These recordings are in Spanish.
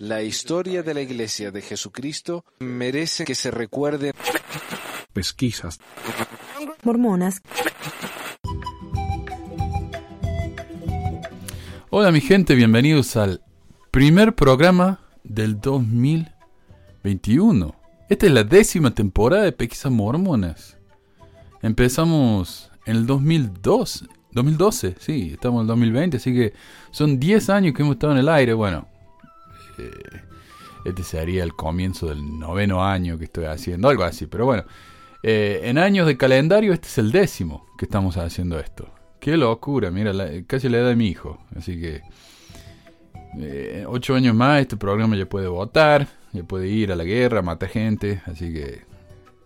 La historia de la Iglesia de Jesucristo merece que se recuerde. Pesquisas. Mormonas. Hola mi gente, bienvenidos al primer programa del 2021. Esta es la décima temporada de Pesquisas Mormonas. Empezamos en el 2002, 2012, sí, estamos en el 2020, así que son 10 años que hemos estado en el aire. Bueno, eh, este sería el comienzo del noveno año que estoy haciendo, algo así, pero bueno. Eh, en años de calendario, este es el décimo que estamos haciendo esto. Qué locura, mira, casi la edad de mi hijo. Así que, eh, ocho años más, este programa ya puede votar, ya puede ir a la guerra, matar gente. Así que,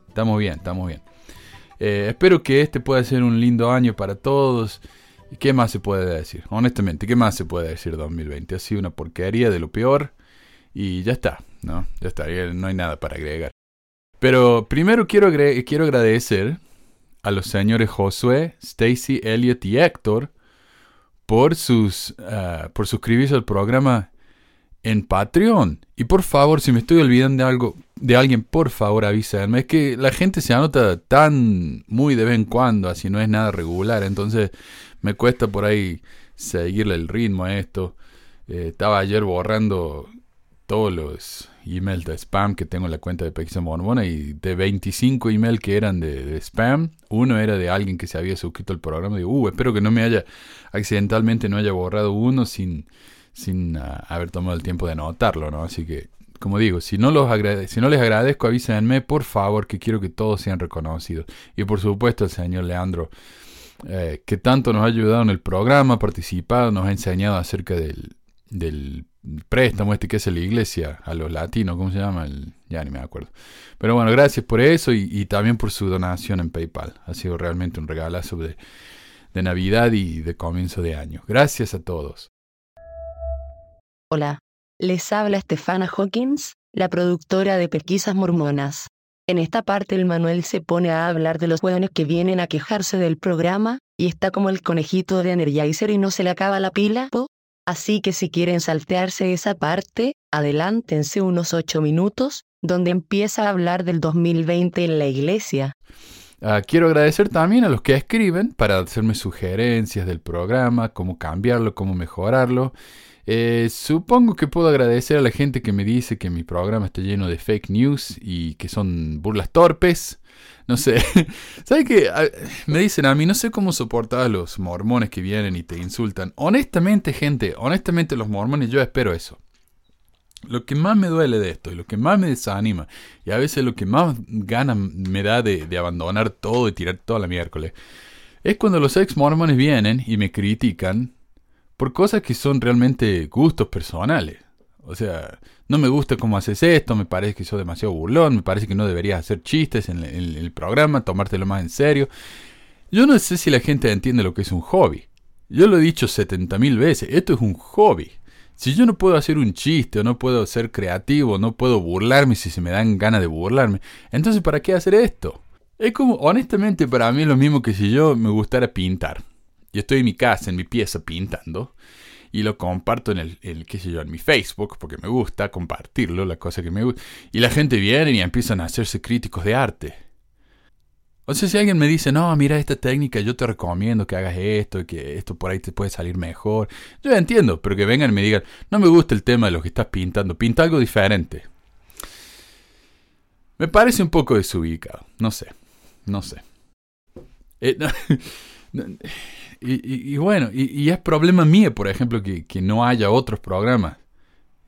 estamos bien, estamos bien. Eh, espero que este pueda ser un lindo año para todos. ¿Y qué más se puede decir? Honestamente, ¿qué más se puede decir 2020? Ha sido una porquería de lo peor. Y ya está, ¿no? Ya está, no hay nada para agregar. Pero primero quiero, quiero agradecer a los señores Josué, Stacy, Elliot y Héctor por, sus, ah, por suscribirse al programa en Patreon. Y por favor, si me estoy olvidando de algo, de alguien, por favor avísenme. Es que la gente se anota tan muy de vez en cuando, así no es nada regular. Entonces me cuesta por ahí seguirle el ritmo a esto. Eh, estaba ayer borrando todos los emails de spam que tengo en la cuenta de Pexa Mormona y de 25 emails que eran de, spam, uno era de alguien que se había suscrito al programa. Digo, uh, espero que no me haya accidentalmente no haya borrado uno sin, sin ah, haber tomado el tiempo de anotarlo, ¿no? Así que, como digo, si no, los si no les agradezco, avísenme, por favor, que quiero que todos sean reconocidos. Y por supuesto, el señor Leandro, eh, que tanto nos ha ayudado en el programa, ha participado, nos ha enseñado acerca del, del préstamo este que hace la iglesia a los latinos, ¿cómo se llama? El, ya ni me acuerdo. Pero bueno, gracias por eso y, también por su donación en PayPal. Ha sido realmente un regalazo de, de Navidad y de comienzo de año. Gracias a todos. Hola, les habla Stefana Hawkins, la productora de Pesquisas Mormonas. En esta parte el Manuel se pone a hablar de los hueones que vienen a quejarse del programa, y está como el conejito de Energizer y no se le acaba la pila, Así que si quieren saltearse esa parte, adelántense unos ocho minutos, donde empieza a hablar del 2020 en la iglesia. Ah, quiero agradecer también a los que escriben para hacerme sugerencias del programa, cómo cambiarlo, cómo mejorarlo. Eh, supongo que puedo agradecer a la gente que me dice que mi programa está lleno de fake news y que son burlas torpes. No sé. ¿Sabes qué? Me dicen a mí, no sé cómo soportar a los mormones que vienen y te insultan. Honestamente, gente, honestamente los mormones, yo espero eso. Lo que más me duele de esto y lo que más me desanima y a veces lo que más gana me da de, de abandonar todo y tirar toda la miércoles es cuando los ex mormones vienen y me critican por cosas que son realmente gustos personales. O sea, no me gusta cómo haces esto, me parece que sos demasiado burlón, me parece que no deberías hacer chistes en el, programa, tomártelo más en serio. Yo no sé si la gente entiende lo que es un hobby. Yo lo he dicho 70.000 veces, esto es un hobby. Si yo no puedo hacer un chiste o no puedo ser creativo, no puedo burlarme si se me dan ganas de burlarme, entonces ¿para qué hacer esto? Es como, honestamente, para mí es lo mismo que si yo me gustara pintar. Yo estoy en mi casa, en mi pieza, pintando. Y lo comparto en el, qué sé yo, en mi Facebook, porque me gusta compartirlo, la cosa que me gusta. Y la gente viene y empiezan a hacerse críticos de arte. O sea, si alguien me dice, no, mira esta técnica, yo te recomiendo que hagas esto, que esto por ahí te puede salir mejor. Yo entiendo, pero que vengan y me digan, no me gusta el tema de lo que estás pintando, pinta algo diferente. Me parece un poco desubicado, no sé, no sé. Eh, Y, bueno, y, es problema mío, por ejemplo, que, no haya otros programas.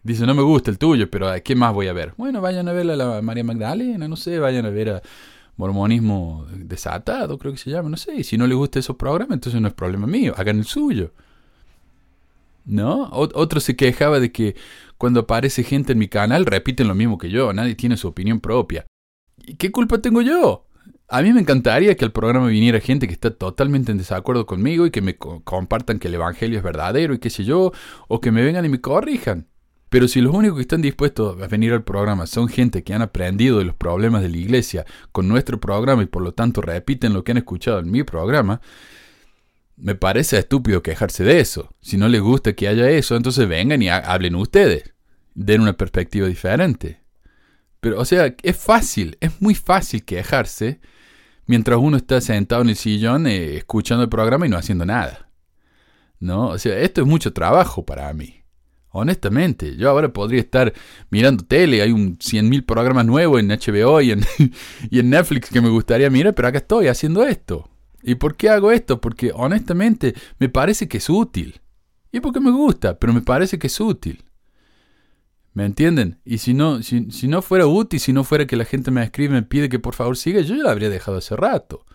Dice, no me gusta el tuyo, pero ¿qué más voy a ver? Bueno, vayan a ver a la María Magdalena, no sé, vayan a ver a Mormonismo Desatado, creo que se llama, no sé. Y si no les gusta esos programas, entonces no es problema mío, hagan el suyo. ¿No? Otro se quejaba de que cuando aparece gente en mi canal repiten lo mismo que yo, nadie tiene su opinión propia. ¿Y qué culpa tengo yo? A mí me encantaría que al programa viniera gente que está totalmente en desacuerdo conmigo y que me compartan que el Evangelio es verdadero y qué sé yo, o que me vengan y me corrijan. Pero si los únicos que están dispuestos a venir al programa son gente que han aprendido de los problemas de la iglesia con nuestro programa y por lo tanto repiten lo que han escuchado en mi programa, me parece estúpido quejarse de eso. Si no les gusta que haya eso, entonces vengan y hablen ustedes. Den una perspectiva diferente. Pero, o sea, es fácil, es muy fácil quejarse mientras uno está sentado en el sillón eh, escuchando el programa y no haciendo nada. ¿No? O sea, esto es mucho trabajo para mí. Honestamente, yo ahora podría estar mirando tele, hay un 100.000 programas nuevos en HBO y en, y en Netflix que me gustaría mirar, pero acá estoy haciendo esto. ¿Y por qué hago esto? Porque honestamente me parece que es útil. Y porque me gusta, pero me parece que es útil. ¿Me entienden? Y si no, si, no fuera útil, si no fuera que la gente me escribe me pide que por favor siga, yo ya la habría dejado hace rato.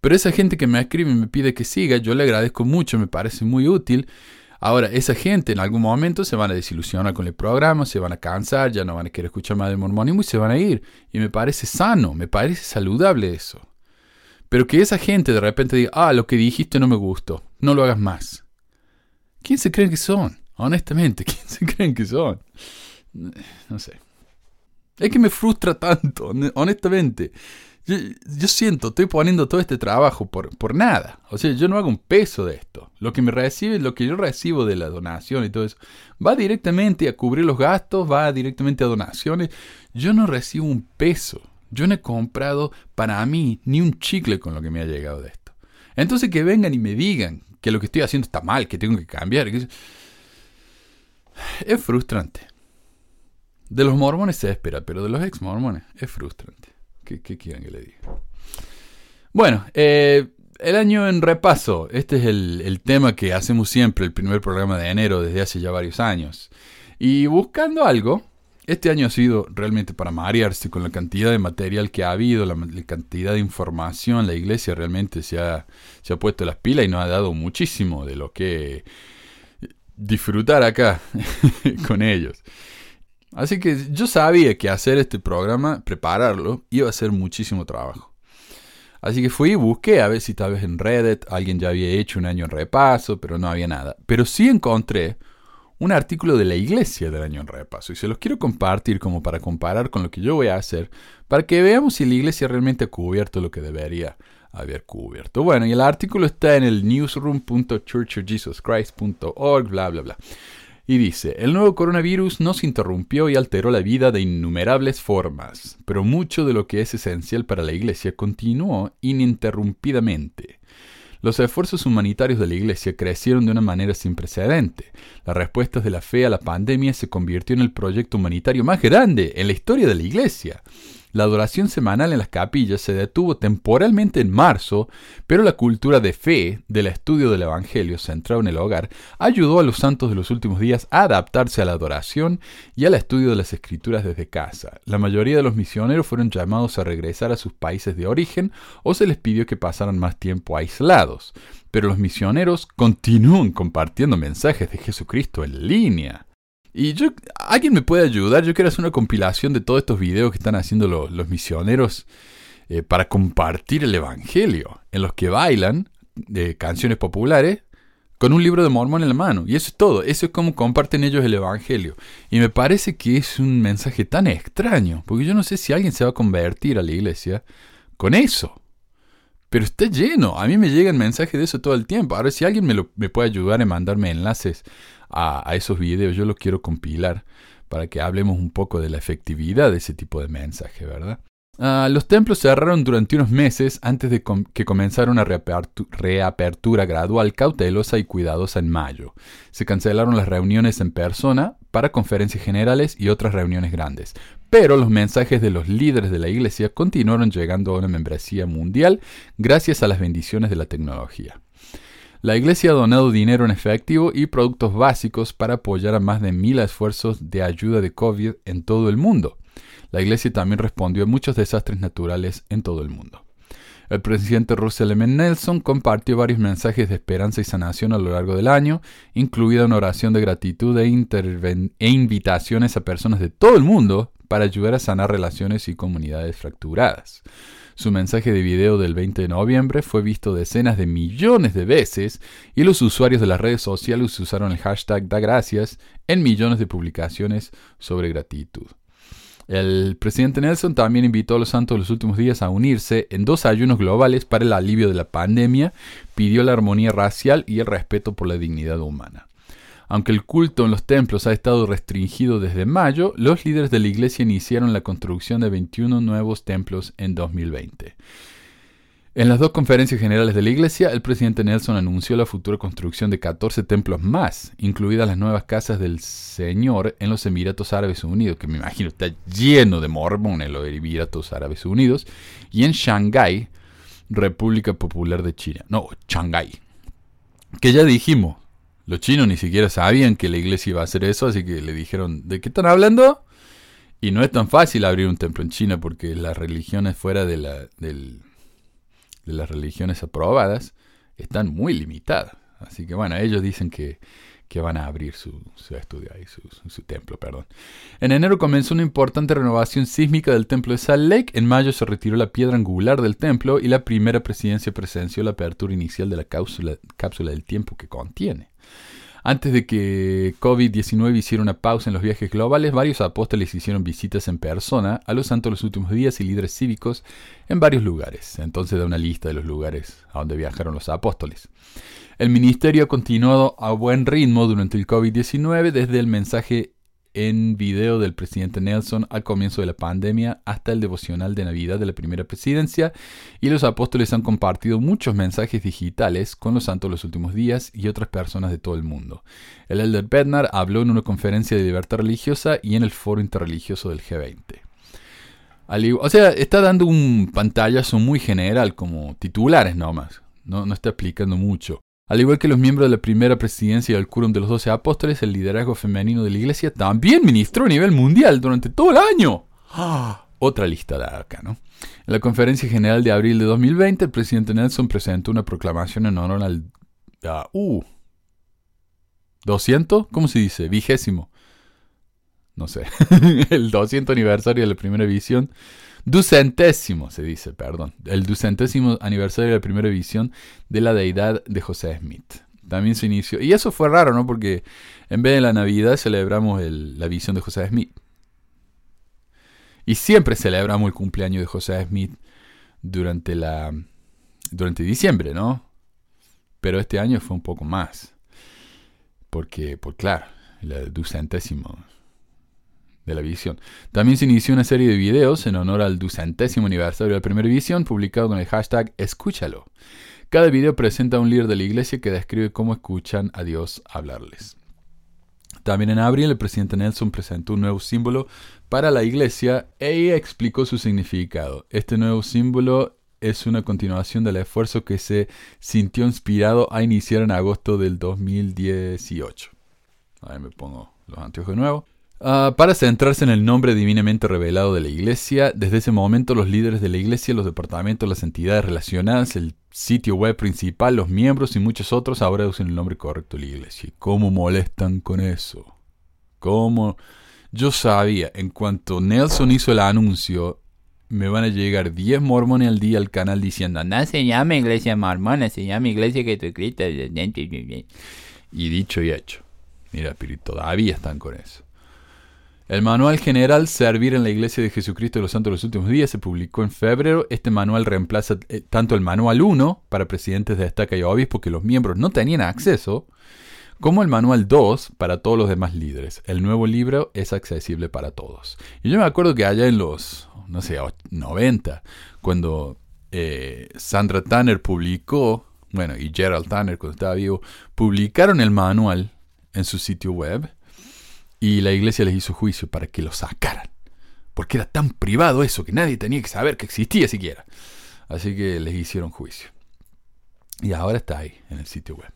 Pero esa gente que me escribe y me pide que siga, yo le agradezco mucho, me parece muy útil. Ahora, esa gente en algún momento se van a desilusionar con el programa, se van a cansar, ya no van a querer escuchar más del mormonismo y se van a ir. Y me parece sano, me parece saludable eso. Pero que esa gente de repente diga, ah, lo que dijiste no me gustó, no lo hagas más. ¿Quién se creen que son? Honestamente, ¿quién se creen que son? No sé. Es que me frustra tanto, honestamente. Yo, siento, estoy poniendo todo este trabajo por, por nada. O sea, yo no hago un peso de esto. Lo que me recibe, lo que yo recibo de la donación y todo eso, va directamente a cubrir los gastos, va directamente a donaciones. Yo no recibo un peso. Yo no he comprado para mí ni un chicle con lo que me ha llegado de esto. Entonces que vengan y me digan que lo que estoy haciendo está mal, que tengo que cambiar. Es frustrante. De los mormones se espera, pero de los ex mormones es frustrante. ¿Qué, quieren que le diga? Bueno, eh, el año en repaso. Este es el, el, tema que hacemos siempre, el primer programa de enero desde hace ya varios años. Y buscando algo este año ha sido realmente para marearse con la cantidad de material que ha habido, la, cantidad de información. La iglesia realmente se ha, se ha puesto las pilas y nos ha dado muchísimo de lo que disfrutar acá con ellos. Así que yo sabía que hacer este programa, prepararlo, iba a ser muchísimo trabajo. Así que fui y busqué a ver si tal vez en Reddit alguien ya había hecho un año en repaso, pero no había nada. Pero sí encontré un artículo de la iglesia del año en repaso y se los quiero compartir como para comparar con lo que yo voy a hacer para que veamos si la iglesia realmente ha cubierto lo que debería haber cubierto. Bueno, y el artículo está en el newsroom.churchofjesuschrist.org, bla, bla, bla. Y dice, el nuevo coronavirus nos interrumpió y alteró la vida de innumerables formas, pero mucho de lo que es esencial para la iglesia continuó ininterrumpidamente. Los esfuerzos humanitarios de la Iglesia crecieron de una manera sin precedente. Las respuestas de la fe a la pandemia se convirtió en el proyecto humanitario más grande en la historia de la Iglesia. La adoración semanal en las capillas se detuvo temporalmente en marzo, pero la cultura de fe del estudio del Evangelio centrado en el hogar ayudó a los santos de los últimos días a adaptarse a la adoración y al estudio de las escrituras desde casa. La mayoría de los misioneros fueron llamados a regresar a sus países de origen o se les pidió que pasaran más tiempo aislados. Pero los misioneros continúan compartiendo mensajes de Jesucristo en línea. Y yo, ¿alguien me puede ayudar? Yo quiero hacer una compilación de todos estos videos que están haciendo los, misioneros eh, para compartir el Evangelio, en los que bailan canciones populares con un libro de Mormón en la mano. Y eso es todo, eso es como comparten ellos el Evangelio. Y me parece que es un mensaje tan extraño, porque yo no sé si alguien se va a convertir a la iglesia con eso. Pero está lleno, a mí me llegan mensajes de eso todo el tiempo. Ahora, si alguien me, lo, me puede ayudar a mandarme enlaces a, esos videos. Yo los quiero compilar para que hablemos un poco de la efectividad de ese tipo de mensaje, ¿verdad? Ah, los templos cerraron durante unos meses antes de que comenzara una reapertura gradual, cautelosa y cuidadosa en mayo. Se cancelaron las reuniones en persona para conferencias generales y otras reuniones grandes. Pero los mensajes de los líderes de la iglesia continuaron llegando a una membresía mundial gracias a las bendiciones de la tecnología. La Iglesia ha donado dinero en efectivo y productos básicos para apoyar a más de mil esfuerzos de ayuda de COVID en todo el mundo. La Iglesia también respondió a muchos desastres naturales en todo el mundo. El presidente Russell M. Nelson compartió varios mensajes de esperanza y sanación a lo largo del año, incluida una oración de gratitud e, e invitaciones a personas de todo el mundo para ayudar a sanar relaciones y comunidades fracturadas. Su mensaje de video del 20 de noviembre fue visto decenas de millones de veces y los usuarios de las redes sociales usaron el hashtag da gracias en millones de publicaciones sobre gratitud. El presidente Nelson también invitó a los santos los últimos días a unirse en dos ayunos globales para el alivio de la pandemia, pidió la armonía racial y el respeto por la dignidad humana. Aunque el culto en los templos ha estado restringido desde mayo, los líderes de la iglesia iniciaron la construcción de 21 nuevos templos en 2020. En las dos conferencias generales de la Iglesia, el presidente Nelson anunció la futura construcción de 14 templos más, incluidas las nuevas casas del Señor en los Emiratos Árabes Unidos, que me imagino está lleno de mormones los Emiratos Árabes Unidos, y en Shanghái, República Popular de China. No, Shanghái. Que ya dijimos, los chinos ni siquiera sabían que la iglesia iba a hacer eso, así que le dijeron, ¿de qué están hablando? Y no es tan fácil abrir un templo en China porque las religiones fuera de la, del de las religiones aprobadas están muy limitadas. Así que bueno, ellos dicen que, van a abrir su, estudio ahí, su, templo, perdón. En enero comenzó una importante renovación sísmica del templo de Salt Lake. En mayo se retiró la piedra angular del templo y la primera presidencia presenció la apertura inicial de la cápsula del tiempo que contiene. Antes de que COVID-19 hiciera una pausa en los viajes globales, varios apóstoles hicieron visitas en persona a los santos los últimos días y líderes cívicos en varios lugares. Entonces da una lista de los lugares a donde viajaron los apóstoles. El ministerio ha continuado a buen ritmo durante el COVID-19 desde el mensaje en video del presidente Nelson al comienzo de la pandemia hasta el devocional de Navidad de la primera presidencia y los apóstoles han compartido muchos mensajes digitales con los santos los últimos días y otras personas de todo el mundo. El elder Bednar habló en una conferencia de libertad religiosa y en el foro interreligioso del G20. O sea, está dando un pantallazo muy general como titulares nomás, no, no está explicando mucho. Al igual que los miembros de la primera presidencia del Quórum de los Doce Apóstoles, el liderazgo femenino de la Iglesia también ministró a nivel mundial durante todo el año. ¡Ah! Otra lista de acá, ¿no? En la conferencia general de abril de 2020, el presidente Nelson presentó una proclamación en honor al... Uh, ¿200? ¿Cómo se dice? Vigésimo. No sé. el 200 aniversario de la primera visión ducentésimo, se dice, perdón, el ducentésimo aniversario de la primera visión de la deidad de José Smith. También se inició, y eso fue raro, ¿no? Porque en vez de la Navidad celebramos la visión de José Smith. Y siempre celebramos el cumpleaños de José Smith durante la durante diciembre, ¿no? Pero este año fue un poco más. Porque, por claro, el ducentésimo de la visión. También se inició una serie de videos en honor al ducentésimo aniversario de la primera visión, publicado con el hashtag Escúchalo. Cada video presenta a un líder de la iglesia que describe cómo escuchan a Dios hablarles. También en abril el presidente Nelson presentó un nuevo símbolo para la iglesia e explicó su significado. Este nuevo símbolo es una continuación del esfuerzo que se sintió inspirado a iniciar en agosto del 2018. Ahí me pongo los anteojos de nuevo. Ah, para centrarse en el nombre divinamente revelado de la Iglesia, desde ese momento los líderes de la Iglesia, los departamentos, las entidades relacionadas, el sitio web principal, los miembros y muchos otros ahora usan el nombre correcto de la Iglesia. ¿Cómo molestan con eso? ¿Cómo? Yo sabía, en cuanto Nelson hizo el anuncio, me van a llegar 10 mormones al día al canal diciendo, no se llama Iglesia Mormona, se llama Iglesia Jesucristo. Y dicho y hecho. Mira, pero todavía están con eso. El manual general Servir en la Iglesia de Jesucristo de los Santos de los Últimos Días se publicó en febrero. Este manual reemplaza eh, tanto el manual 1 para presidentes de estaca y obispos que los miembros no tenían acceso, como el manual 2 para todos los demás líderes. El nuevo libro es accesible para todos. Y yo me acuerdo que allá en los, no sé, 90, cuando eh, Sandra Tanner publicó, bueno, y Gerald Tanner cuando estaba vivo, publicaron el manual en su sitio web y la iglesia les hizo juicio para que lo sacaran. Porque era tan privado eso que nadie tenía que saber que existía siquiera. Así que les hicieron juicio. Y ahora está ahí, en el sitio web.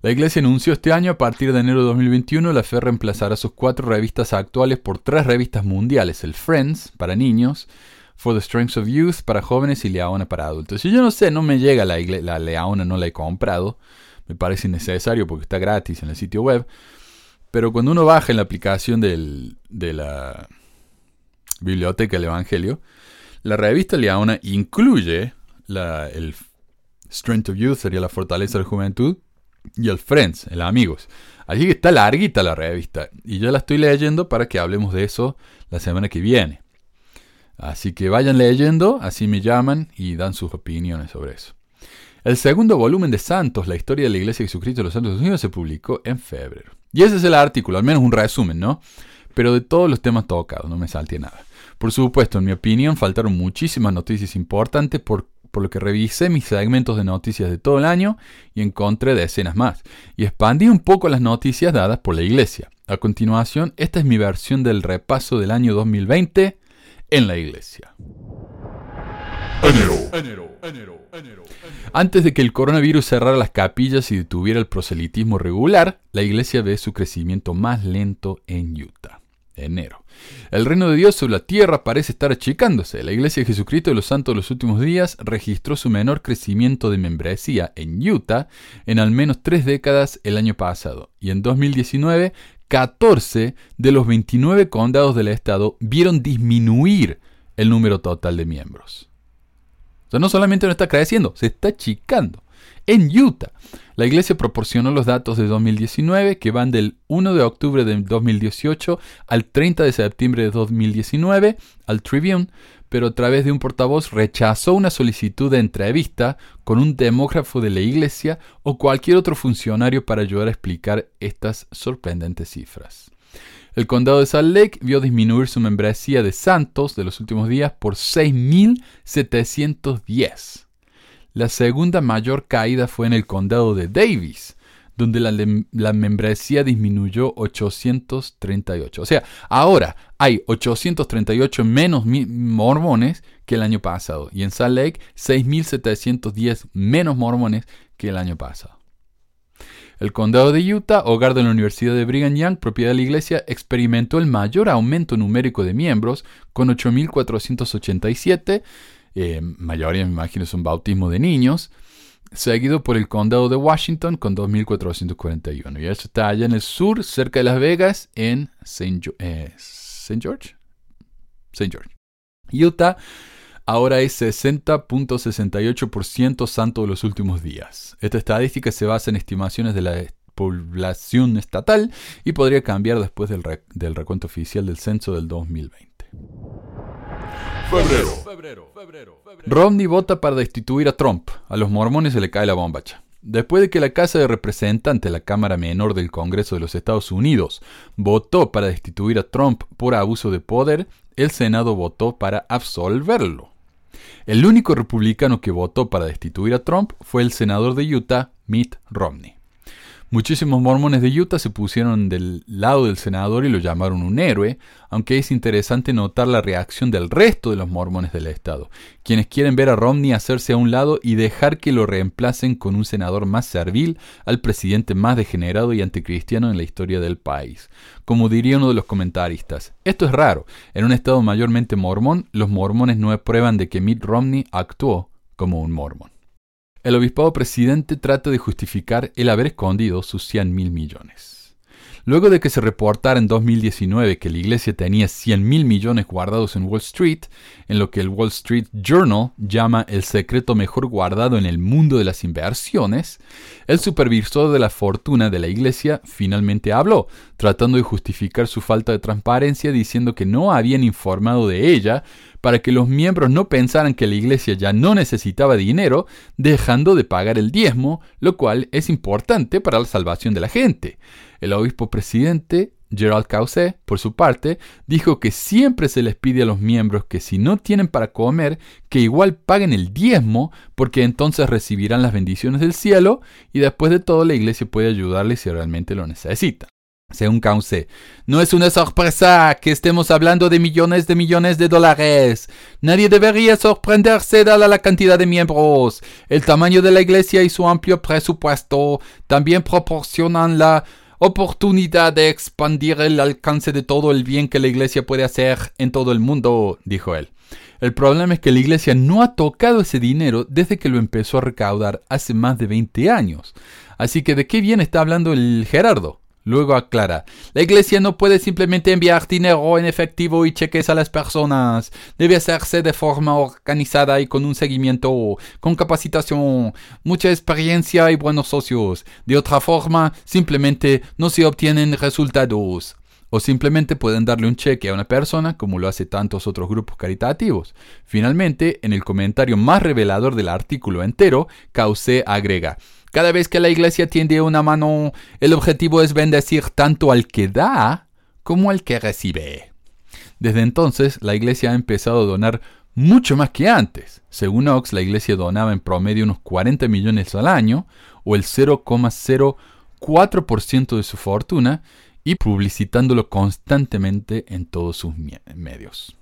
La iglesia anunció este año, a partir de enero de 2021, la fe reemplazará sus cuatro revistas actuales por tres revistas mundiales. El Friends, para niños, For the Strengths of Youth, para jóvenes y Leona para adultos. Y yo no sé, no me llega la, la Leona, no la he comprado. Me parece innecesario porque está gratis en el sitio web. Pero cuando uno baja en la aplicación de la biblioteca del Evangelio, la revista Leona incluye la, el Strength of Youth, sería la fortaleza de la juventud, y el Friends, el Amigos. Así que está larguita la revista y yo la estoy leyendo para que hablemos de eso la semana que viene. Así que vayan leyendo, así me llaman y dan sus opiniones sobre eso. El segundo volumen de Santos, la historia de la Iglesia de Jesucristo de los Santos Unidos, se publicó en febrero. Y ese es el artículo, al menos un resumen, ¿no? Pero de todos los temas tocados, no me salte nada. Por supuesto, en mi opinión, faltaron muchísimas noticias importantes por, por lo que revisé mis segmentos de noticias de todo el año y encontré decenas más. Y expandí un poco las noticias dadas por la Iglesia. A continuación, esta es mi versión del repaso del año 2020 en la Iglesia. Antes de que el coronavirus cerrara las capillas y detuviera el proselitismo regular, la iglesia ve su crecimiento más lento en Utah. Enero. El reino de Dios sobre la tierra parece estar achicándose. La Iglesia de Jesucristo de los Santos de los últimos días registró su menor crecimiento de membresía en Utah en al menos tres décadas el año pasado. Y en 2019, 14 de los 29 condados del estado vieron disminuir el número total de miembros. Sea, no solamente no está creciendo, se está achicando. En Utah, la iglesia proporcionó los datos de 2019 que van del 1 de octubre de 2018 al 30 de septiembre de 2019 al Tribune, pero a través de un portavoz rechazó una solicitud de entrevista con un demógrafo de la iglesia o cualquier otro funcionario para ayudar a explicar estas sorprendentes cifras. El condado de Salt Lake vio disminuir su membresía de santos de los últimos días por 6.710. La segunda mayor caída fue en el condado de Davis, donde la, membresía disminuyó 838. O sea, ahora hay 838 menos mormones que el año pasado. Y en Salt Lake, 6.710 menos mormones que el año pasado. El condado de Utah, hogar de la Universidad de Brigham Young, propiedad de la iglesia, experimentó el mayor aumento numérico de miembros, con 8.487, eh, mayoría me imagino es un bautismo de niños, seguido por el condado de Washington con 2.441. Y eso está allá en el sur, cerca de Las Vegas, en St. Eh, George. St. George. Utah ahora es 60.68% santo de los últimos días. Esta estadística se basa en estimaciones de la población estatal y podría cambiar después del, recuento oficial del censo del 2020. Febrero. Romney vota para destituir a Trump. A los mormones se le cae la bombacha. Después de que la Casa de Representantes, la Cámara Menor del Congreso de los Estados Unidos, votó para destituir a Trump por abuso de poder, el Senado votó para absolverlo. El único republicano que votó para destituir a Trump fue el senador de Utah, Mitt Romney. Muchísimos mormones de Utah se pusieron del lado del senador y lo llamaron un héroe, aunque es interesante notar la reacción del resto de los mormones del estado, quienes quieren ver a Romney hacerse a un lado y dejar que lo reemplacen con un senador más servil al presidente más degenerado y anticristiano en la historia del país. Como diría uno de los comentaristas, esto es raro, en un estado mayormente mormón, los mormones no prueban de que Mitt Romney actuó como un mormón. El obispado presidente trata de justificar el haber escondido sus 100 mil millones. Luego de que se reportara en 2019 que la iglesia tenía 100 mil millones guardados en Wall Street, en lo que el Wall Street Journal llama el secreto mejor guardado en el mundo de las inversiones, el supervisor de la fortuna de la iglesia finalmente habló, tratando de justificar su falta de transparencia diciendo que no habían informado de ella para que los miembros no pensaran que la iglesia ya no necesitaba dinero, dejando de pagar el diezmo, lo cual es importante para la salvación de la gente. El obispo presidente, Gerald Causet, por su parte, dijo que siempre se les pide a los miembros que si no tienen para comer, que igual paguen el diezmo, porque entonces recibirán las bendiciones del cielo y después de todo la iglesia puede ayudarles si realmente lo necesita. Según Causet, no es una sorpresa que estemos hablando de millones de millones de dólares. Nadie debería sorprenderse dada la cantidad de miembros. El tamaño de la iglesia y su amplio presupuesto también proporcionan la oportunidad de expandir el alcance de todo el bien que la Iglesia puede hacer en todo el mundo, dijo él. El problema es que la Iglesia no ha tocado ese dinero desde que lo empezó a recaudar hace más de 20 años. Así que ¿de qué bien está hablando el Gerardo? Luego aclara, la iglesia no puede simplemente enviar dinero en efectivo y cheques a las personas. Debe hacerse de forma organizada y con un seguimiento, con capacitación, mucha experiencia y buenos socios. De otra forma, simplemente no se obtienen resultados. O simplemente pueden darle un cheque a una persona como lo hace tantos otros grupos caritativos. Finalmente, en el comentario más revelador del artículo entero, Cauce agrega, cada vez que la iglesia tiende una mano, el objetivo es bendecir tanto al que da como al que recibe. Desde entonces, la iglesia ha empezado a donar mucho más que antes. Según Ox, la iglesia donaba en promedio unos 40 millones al año, o el 0,04% de su fortuna, y publicitándolo constantemente en todos sus medios.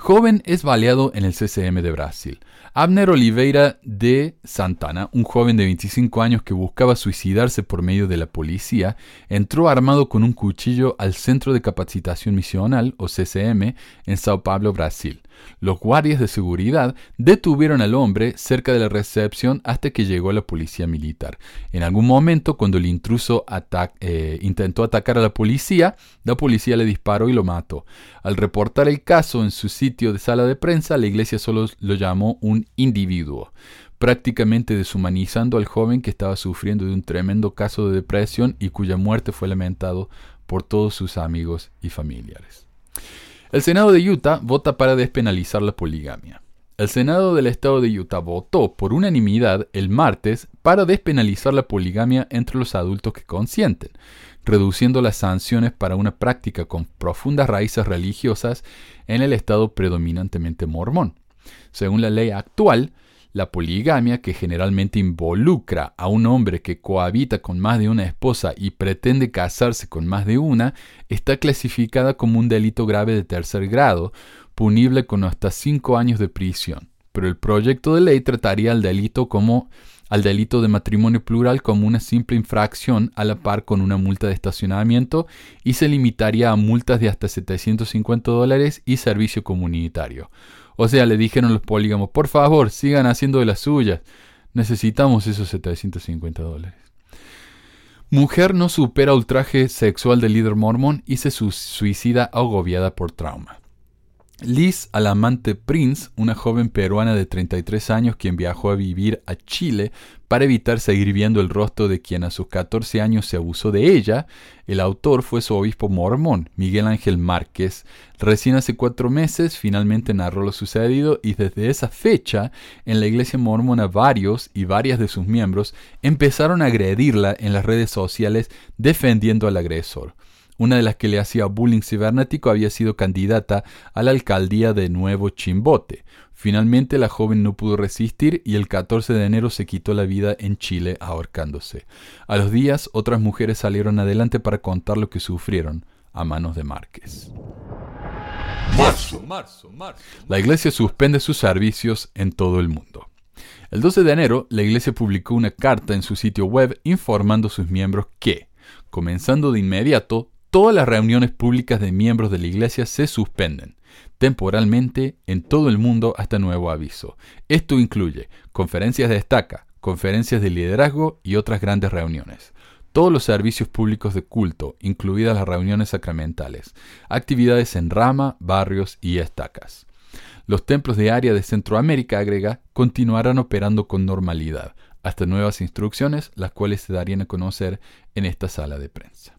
Joven es baleado en el CCM de Brasil. Abner Oliveira de Santana, un joven de 25 años que buscaba suicidarse por medio de la policía, entró armado con un cuchillo al Centro de Capacitación Misional, o CCM, en Sao Paulo, Brasil. Los guardias de seguridad detuvieron al hombre cerca de la recepción hasta que llegó la policía militar. En algún momento, cuando el intruso eh, intentó atacar a la policía, la policía le disparó y lo mató. Al reportar el caso en su sitio de sala de prensa, la iglesia solo lo llamó un individuo prácticamente deshumanizando al joven que estaba sufriendo de un tremendo caso de depresión y cuya muerte fue lamentado por todos sus amigos y familiares. El Senado de Utah vota para despenalizar la poligamia. El Senado del Estado de Utah votó por unanimidad el martes para despenalizar la poligamia entre los adultos que consienten, reduciendo las sanciones para una práctica con profundas raíces religiosas en el estado predominantemente mormón. Según la ley actual, la poligamia, que generalmente involucra a un hombre que cohabita con más de una esposa y pretende casarse con más de una, está clasificada como un delito grave de tercer grado, punible con hasta cinco años de prisión. Pero el proyecto de ley trataría al delito como al delito de matrimonio plural como una simple infracción a la par con una multa de estacionamiento y se limitaría a multas de hasta 750 dólares y servicio comunitario. O sea, le dijeron los polígamos, por favor, sigan haciendo de las suyas. Necesitamos esos 750 dólares. Mujer no supera ultraje sexual del líder mormón y se suicida agobiada por trauma. Liz Alamante Prince, una joven peruana de 33 años quien viajó a vivir a Chile para evitar seguir viendo el rostro de quien a sus 14 años se abusó de ella, el autor fue su obispo mormón, Miguel Ángel Márquez. Recién hace cuatro meses finalmente narró lo sucedido y desde esa fecha en la iglesia mormona varios y varias de sus miembros empezaron a agredirla en las redes sociales defendiendo al agresor. Una de las que le hacía bullying cibernético había sido candidata a la alcaldía de Nuevo Chimbote. Finalmente la joven no pudo resistir y el 14 de enero se quitó la vida en Chile ahorcándose. A los días otras mujeres salieron adelante para contar lo que sufrieron a manos de Márquez. Marzo. La iglesia suspende sus servicios en todo el mundo. El 12 de enero, la iglesia publicó una carta en su sitio web informando a sus miembros que, comenzando de inmediato, todas las reuniones públicas de miembros de la Iglesia se suspenden temporalmente en todo el mundo hasta nuevo aviso. Esto incluye conferencias de estaca, conferencias de liderazgo y otras grandes reuniones. Todos los servicios públicos de culto, incluidas las reuniones sacramentales, actividades en rama, barrios y estacas. Los templos de área de Centroamérica, agrega, continuarán operando con normalidad, hasta nuevas instrucciones, las cuales se darían a conocer en esta sala de prensa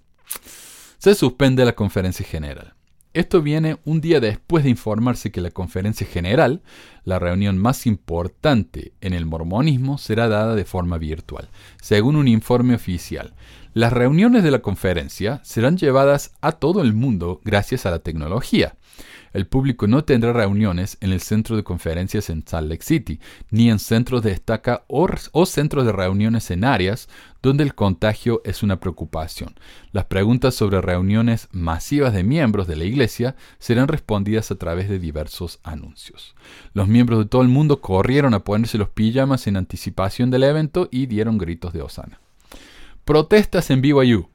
se suspende la conferencia general. Esto viene un día después de informarse que la conferencia general, la reunión más importante en el mormonismo, será dada de forma virtual, según un informe oficial. Las reuniones de la conferencia serán llevadas a todo el mundo gracias a la tecnología. El público no tendrá reuniones en el centro de conferencias en Salt Lake City, ni en centros de estaca o, centros de reuniones en áreas donde el contagio es una preocupación. Las preguntas sobre reuniones masivas de miembros de la Iglesia serán respondidas a través de diversos anuncios. Los miembros de todo el mundo corrieron a ponerse los pijamas en anticipación del evento y dieron gritos de Osana. Protestas en BYU.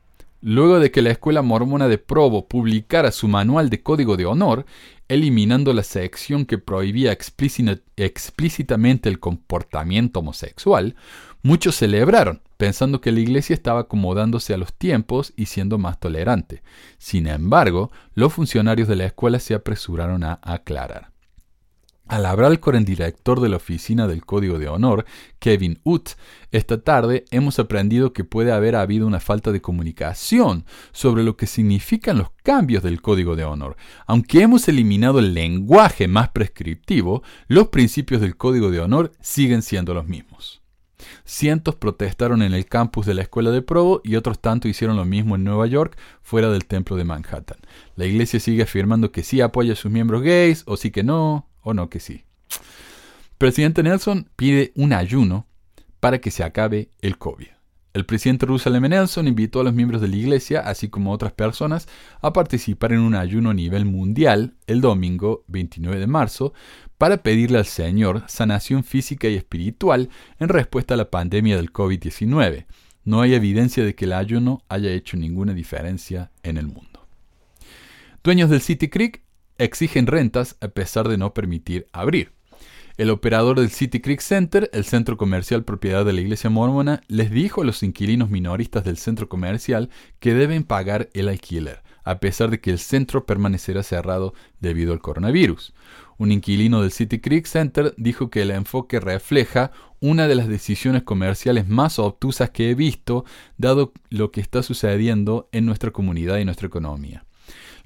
Luego de que la Escuela Mormona de Provo publicara su manual de código de honor, eliminando la sección que prohibía explícitamente el comportamiento homosexual, muchos celebraron, pensando que la iglesia estaba acomodándose a los tiempos y siendo más tolerante. Sin embargo, los funcionarios de la escuela se apresuraron a aclarar. Al hablar con el director de la oficina del Código de Honor, Kevin Utt, esta tarde hemos aprendido que puede haber habido una falta de comunicación sobre lo que significan los cambios del Código de Honor. Aunque hemos eliminado el lenguaje más prescriptivo, los principios del Código de Honor siguen siendo los mismos. Cientos protestaron en el campus de la escuela de Provo y otros tanto hicieron lo mismo en Nueva York, fuera del templo de Manhattan. La iglesia sigue afirmando que sí apoya a sus miembros gays, o sí que no, o no que sí. Presidente Nelson pide un ayuno para que se acabe el COVID. El presidente Russell M. Nelson invitó a los miembros de la iglesia, así como a otras personas, a participar en un ayuno a nivel mundial el domingo 29 de marzo para pedirle al Señor sanación física y espiritual en respuesta a la pandemia del COVID-19. No hay evidencia de que el ayuno haya hecho ninguna diferencia en el mundo. Dueños del City Creek exigen rentas a pesar de no permitir abrir. El operador del City Creek Center, el centro comercial propiedad de la iglesia mormona, les dijo a los inquilinos minoristas del centro comercial que deben pagar el alquiler, a pesar de que el centro permanecerá cerrado debido al coronavirus. Un inquilino del City Creek Center dijo que el enfoque refleja una de las decisiones comerciales más obtusas que he visto, dado lo que está sucediendo en nuestra comunidad y nuestra economía.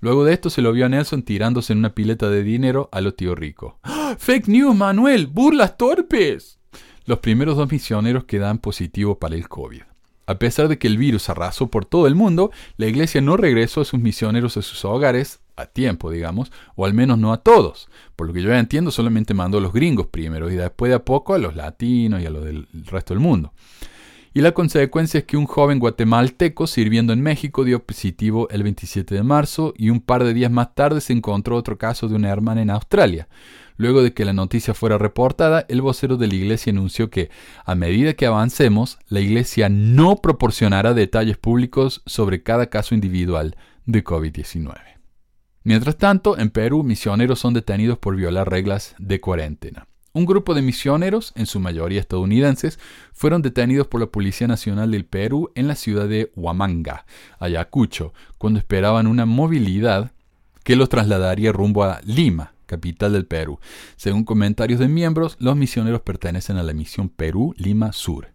Luego de esto se lo vio a Nelson tirándose en una pileta de dinero a lo tío rico. ¡Ah! ¡Fake news, Manuel! ¡Burlas torpes! Los primeros dos misioneros quedan positivos para el COVID. A pesar de que el virus arrasó por todo el mundo, la iglesia no regresó a sus misioneros a sus hogares a tiempo, digamos, o al menos no a todos. Por lo que yo ya entiendo, solamente mandó a los gringos primero y después de a poco a los latinos y a los del resto del mundo y la consecuencia es que un joven guatemalteco sirviendo en México dio positivo el 27 de marzo y un par de días más tarde se encontró otro caso de una hermana en Australia. Luego de que la noticia fuera reportada, el vocero de la iglesia anunció que, a medida que avancemos, la iglesia no proporcionará detalles públicos sobre cada caso individual de COVID-19. Mientras tanto, en Perú, misioneros son detenidos por violar reglas de cuarentena. Un grupo de misioneros, en su mayoría estadounidenses, fueron detenidos por la Policía Nacional del Perú en la ciudad de Huamanga, Ayacucho, cuando esperaban una movilidad que los trasladaría rumbo a Lima, capital del Perú. Según comentarios de miembros, los misioneros pertenecen a la misión Perú-Lima Sur.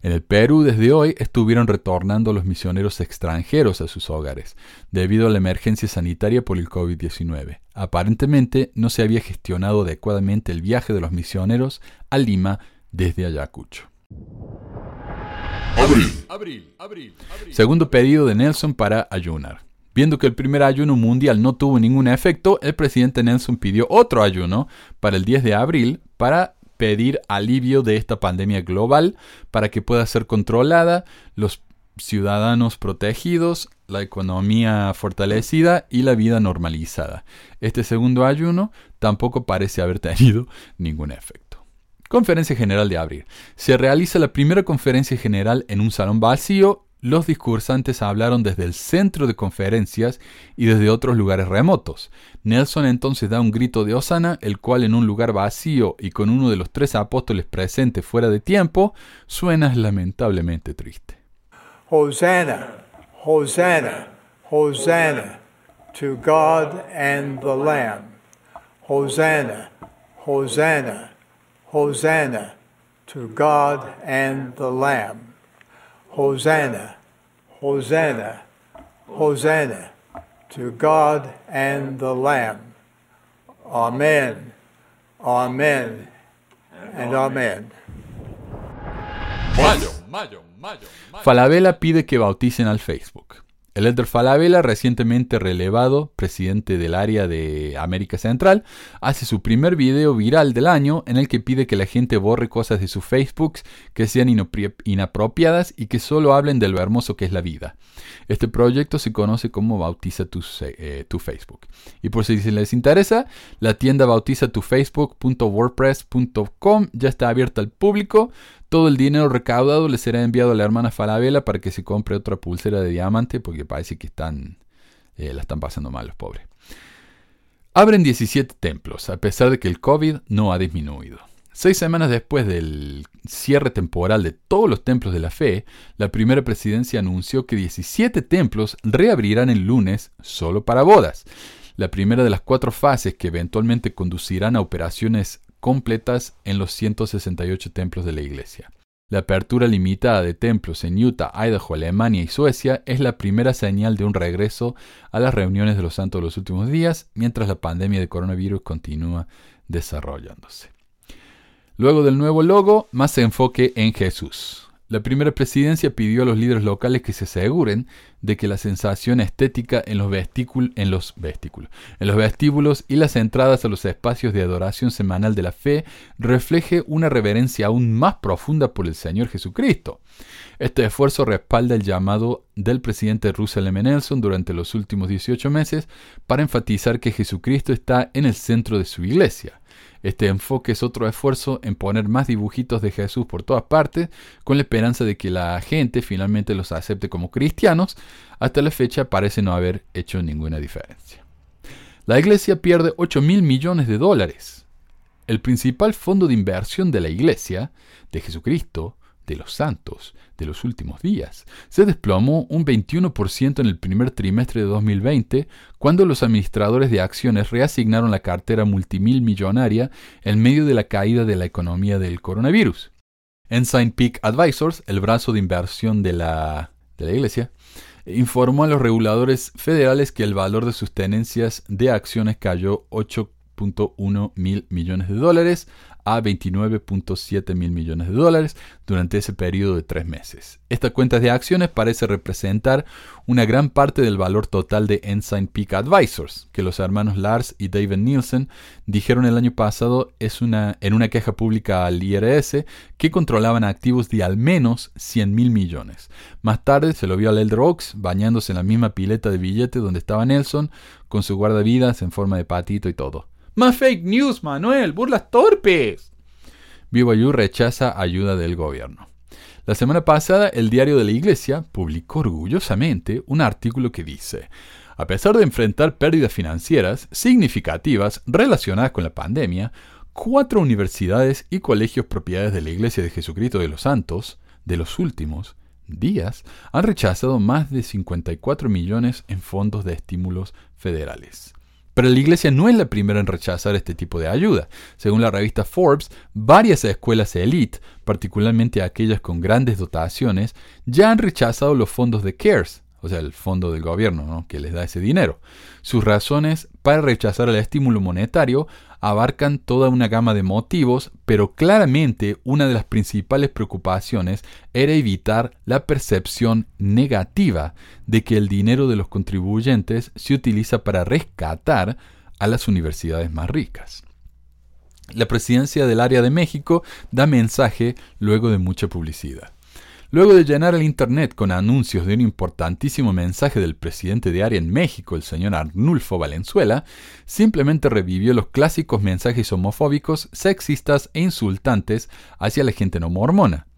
En el Perú desde hoy estuvieron retornando los misioneros extranjeros a sus hogares, debido a la emergencia sanitaria por el COVID-19. Aparentemente no se había gestionado adecuadamente el viaje de los misioneros a Lima desde Ayacucho. Segundo pedido de Nelson para ayunar. Viendo que el primer ayuno mundial no tuvo ningún efecto, el presidente Nelson pidió otro ayuno para el 10 de abril para pedir alivio de esta pandemia global para que pueda ser controlada, los ciudadanos protegidos, la economía fortalecida y la vida normalizada. Este segundo ayuno tampoco parece haber tenido ningún efecto. Conferencia General de Abril. Se realiza la primera conferencia general en un salón vacío los discursantes hablaron desde el centro de conferencias y desde otros lugares remotos. Nelson entonces da un grito de Osana, el cual en un lugar vacío y con uno de los tres apóstoles presentes fuera de tiempo, suena lamentablemente triste. Hosanna, Hosanna, Hosanna to God and the Lamb. Hosanna, Hosanna, Hosanna to God and the Lamb. Hosanna, Hosanna, Hosanna to God and the Lamb. Amen, Amen, and Amen. Falabella pide que bauticen al Facebook. El Elder Falabella, recientemente relevado presidente del área de América Central, hace su primer video viral del año en el que pide que la gente borre cosas de su Facebook que sean inapropiadas y que solo hablen de lo hermoso que es la vida. Este proyecto se conoce como Bautiza tu, eh, tu Facebook. Y por si les interesa, la tienda bautizatufacebook.wordpress.com ya está abierta al público Todo el dinero recaudado le será enviado a la hermana Falabella para que se compre otra pulsera de diamante porque parece que están, eh, la están pasando mal los pobres. Abren 17 templos, a pesar de que el COVID no ha disminuido. Seis semanas después del cierre temporal de todos los templos de la fe, la primera presidencia anunció que 17 templos reabrirán el lunes solo para bodas, la primera de las cuatro fases que eventualmente conducirán a operaciones completas en los 168 templos de la iglesia. La apertura limitada de templos en Utah, Idaho, Alemania y Suecia es la primera señal de un regreso a las reuniones de los santos de los últimos días, mientras la pandemia de coronavirus continúa desarrollándose. Luego del nuevo logo, más enfoque en Jesús. La primera presidencia pidió a los líderes locales que se aseguren de que la sensación estética en los, en los vestíbulos y las entradas a los espacios de adoración semanal de la fe refleje una reverencia aún más profunda por el Señor Jesucristo. Este esfuerzo respalda el llamado del presidente Russell M. Nelson durante los últimos 18 meses para enfatizar que Jesucristo está en el centro de su iglesia. Este enfoque es otro esfuerzo en poner más dibujitos de Jesús por todas partes, con la esperanza de que la gente finalmente los acepte como cristianos. Hasta la fecha parece no haber hecho ninguna diferencia. La iglesia pierde 8 mil millones de dólares. El principal fondo de inversión de la iglesia, de Jesucristo, de los santos de los últimos días. Se desplomó un 21% en el primer trimestre de 2020, cuando los administradores de acciones reasignaron la cartera multimillonaria en medio de la caída de la economía del coronavirus. Ensign Peak Advisors, el brazo de inversión de la, de la iglesia, informó a los reguladores federales que el valor de sus tenencias de acciones cayó 8.1 mil millones de dólares a 29.7 mil millones de dólares durante ese periodo de tres meses. Esta cuenta de acciones parece representar una gran parte del valor total de Ensign Peak Advisors, que los hermanos Lars y David Nielsen dijeron el año pasado es una, en una queja pública al IRS que controlaban activos de al menos 100 mil millones. Más tarde se lo vio a Elder Oaks bañándose en la misma pileta de billete donde estaba Nelson, con su guardavidas en forma de patito y todo. Más fake news, Manuel, burlas torpes. BYU rechaza ayuda del gobierno. La semana pasada, el diario de la Iglesia publicó orgullosamente un artículo que dice, a pesar de enfrentar pérdidas financieras significativas relacionadas con la pandemia, cuatro universidades y colegios propiedades de la Iglesia de Jesucristo de los Santos, de los últimos días, han rechazado más de 54 millones en fondos de estímulos federales. Pero la iglesia no es la primera en rechazar este tipo de ayuda. Según la revista Forbes, varias escuelas elite, particularmente aquellas con grandes dotaciones, ya han rechazado los fondos de CARES, o sea, el fondo del gobierno que les da ese dinero. Sus razones para rechazar el estímulo monetario abarcan toda una gama de motivos, pero claramente una de las principales preocupaciones era evitar la percepción negativa de que el dinero de los contribuyentes se utiliza para rescatar a las universidades más ricas. La presidencia del área de México da mensaje luego de mucha publicidad. Luego de llenar el Internet con anuncios de un importantísimo mensaje del presidente de área en México, el señor Arnulfo Valenzuela, simplemente revivió los clásicos mensajes homofóbicos, sexistas e insultantes hacia la gente no mormona.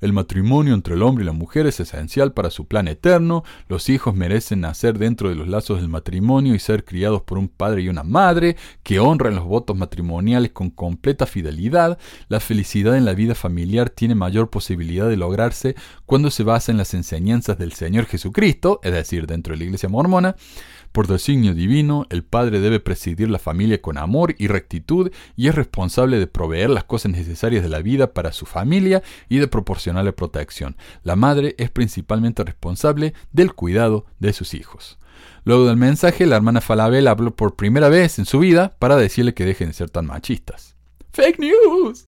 El matrimonio entre el hombre y la mujer es esencial para su plan eterno, los hijos merecen nacer dentro de los lazos del matrimonio y ser criados por un padre y una madre que honran los votos matrimoniales con completa fidelidad, la felicidad en la vida familiar tiene mayor posibilidad de lograrse cuando se basa en las enseñanzas del Señor Jesucristo, es decir, dentro de la iglesia mormona, por designio divino, el padre debe presidir la familia con amor y rectitud y es responsable de proveer las cosas necesarias de la vida para su familia y de proporcionarle protección. La madre es principalmente responsable del cuidado de sus hijos. Luego del mensaje, la hermana Falabella habló por primera vez en su vida para decirle que dejen de ser tan machistas. ¡Fake news!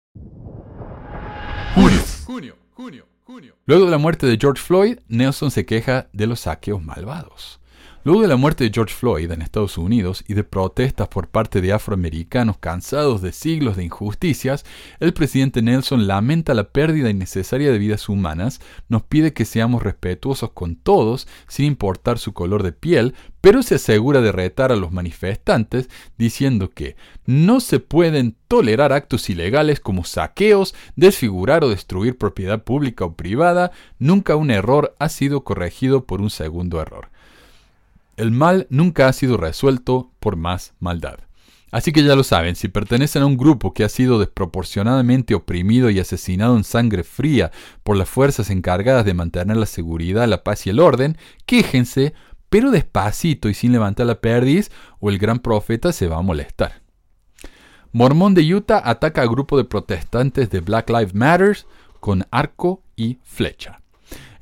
Junio, junio, junio, junio. Luego de la muerte de George Floyd, Nelson se queja de los saqueos malvados. Luego de la muerte de George Floyd en Estados Unidos y de protestas por parte de afroamericanos cansados de siglos de injusticias, el presidente Nelson lamenta la pérdida innecesaria de vidas humanas, nos pide que seamos respetuosos con todos, sin importar su color de piel, pero se asegura de retar a los manifestantes diciendo que no se pueden tolerar actos ilegales como saqueos, desfigurar o destruir propiedad pública o privada, nunca un error ha sido corregido por un segundo error. El mal nunca ha sido resuelto por más maldad. Así que ya lo saben, si pertenecen a un grupo que ha sido desproporcionadamente oprimido y asesinado en sangre fría por las fuerzas encargadas de mantener la seguridad, la paz y el orden, quéjense, pero despacito y sin levantar la perdiz, o el gran profeta se va a molestar. Mormón de Utah ataca a grupo de protestantes de Black Lives Matter con arco y flecha.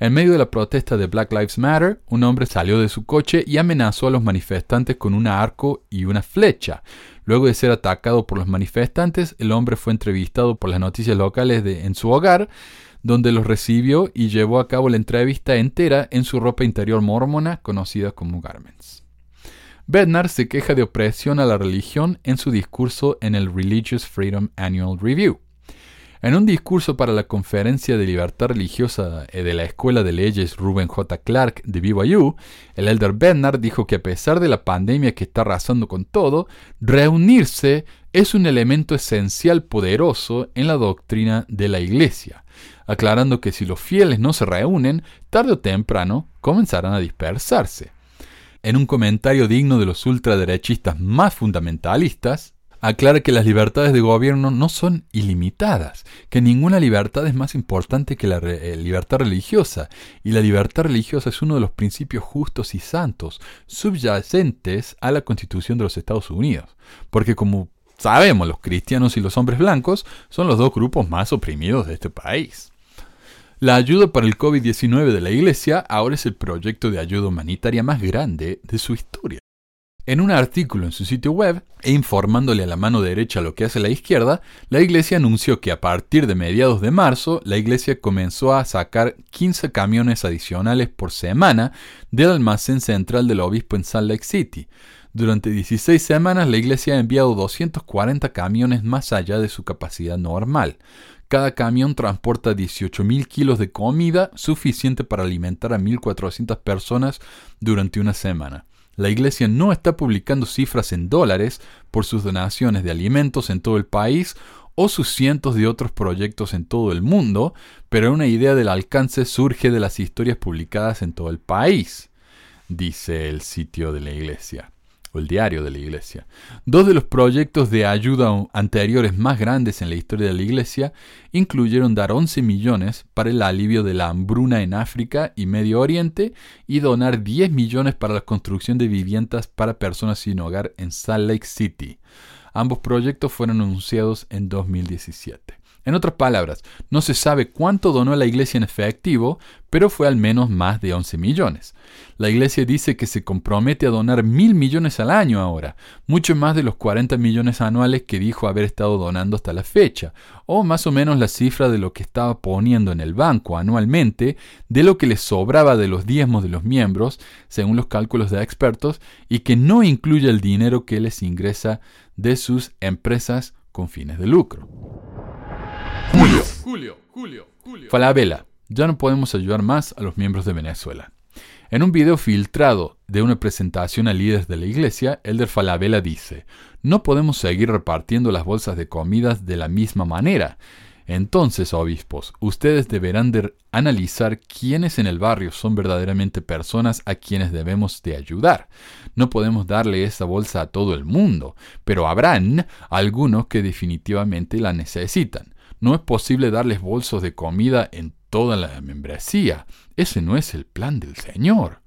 En medio de la protesta de Black Lives Matter, un hombre salió de su coche y amenazó a los manifestantes con un arco y una flecha. Luego de ser atacado por los manifestantes, el hombre fue entrevistado por las noticias locales de, en su hogar, donde los recibió y llevó a cabo la entrevista entera en su ropa interior mormona, conocida como garments. Bednar se queja de opresión a la religión en su discurso en el Religious Freedom Annual Review. En un discurso para la Conferencia de Libertad Religiosa eh, de la Escuela de Leyes Ruben J. Clark de BYU, el elder Bernard dijo que a pesar de la pandemia que está arrasando con todo, reunirse es un elemento esencial poderoso en la doctrina de la Iglesia, aclarando que si los fieles no se reúnen, tarde o temprano comenzarán a dispersarse. En un comentario digno de los ultraderechistas más fundamentalistas, aclara que las libertades de gobierno no son ilimitadas, que ninguna libertad es más importante que la eh, libertad religiosa, y la libertad religiosa es uno de los principios justos y santos subyacentes a la Constitución de los Estados Unidos, porque como sabemos, los cristianos y los hombres blancos son los dos grupos más oprimidos de este país. La ayuda para el COVID-19 de la Iglesia ahora es el proyecto de ayuda humanitaria más grande de su historia. En un artículo en su sitio web, e informándole a la mano derecha lo que hace la izquierda, la iglesia anunció que a partir de mediados de marzo, la iglesia comenzó a sacar 15 camiones adicionales por semana del almacén central del obispo en Salt Lake City. Durante 16 semanas, la iglesia ha enviado 240 camiones más allá de su capacidad normal. Cada camión transporta 18.000 kilos de comida, suficiente para alimentar a 1.400 personas durante una semana. La Iglesia no está publicando cifras en dólares por sus donaciones de alimentos en todo el país o sus cientos de otros proyectos en todo el mundo, pero una idea del alcance surge de las historias publicadas en todo el país, dice el sitio de la Iglesia el diario de la Iglesia. Dos de los proyectos de ayuda anteriores más grandes en la historia de la Iglesia incluyeron dar 11 millones para el alivio de la hambruna en África y Medio Oriente y donar 10 millones para la construcción de viviendas para personas sin hogar en Salt Lake City. Ambos proyectos fueron anunciados en 2017. En otras palabras, no se sabe cuánto donó la iglesia en efectivo, pero fue al menos más de 11 millones. La iglesia dice que se compromete a donar mil millones al año ahora, mucho más de los 40 millones anuales que dijo haber estado donando hasta la fecha, o más o menos la cifra de lo que estaba poniendo en el banco anualmente, de lo que le sobraba de los diezmos de los miembros, según los cálculos de expertos, y que no incluye el dinero que les ingresa de sus empresas con fines de lucro. Julio. Julio, Julio, Julio. Falabella. Ya no podemos ayudar más a los miembros de Venezuela. En un video filtrado de una presentación a líderes de la iglesia, Elder Falabella dice, no podemos seguir repartiendo las bolsas de comidas de la misma manera. Entonces, obispos, ustedes deberán de analizar quiénes en el barrio son verdaderamente personas a quienes debemos de ayudar. No podemos darle esa bolsa a todo el mundo, pero habrán algunos que definitivamente la necesitan. No es posible darles bolsos de comida en toda la membresía. Ese no es el plan del Señor.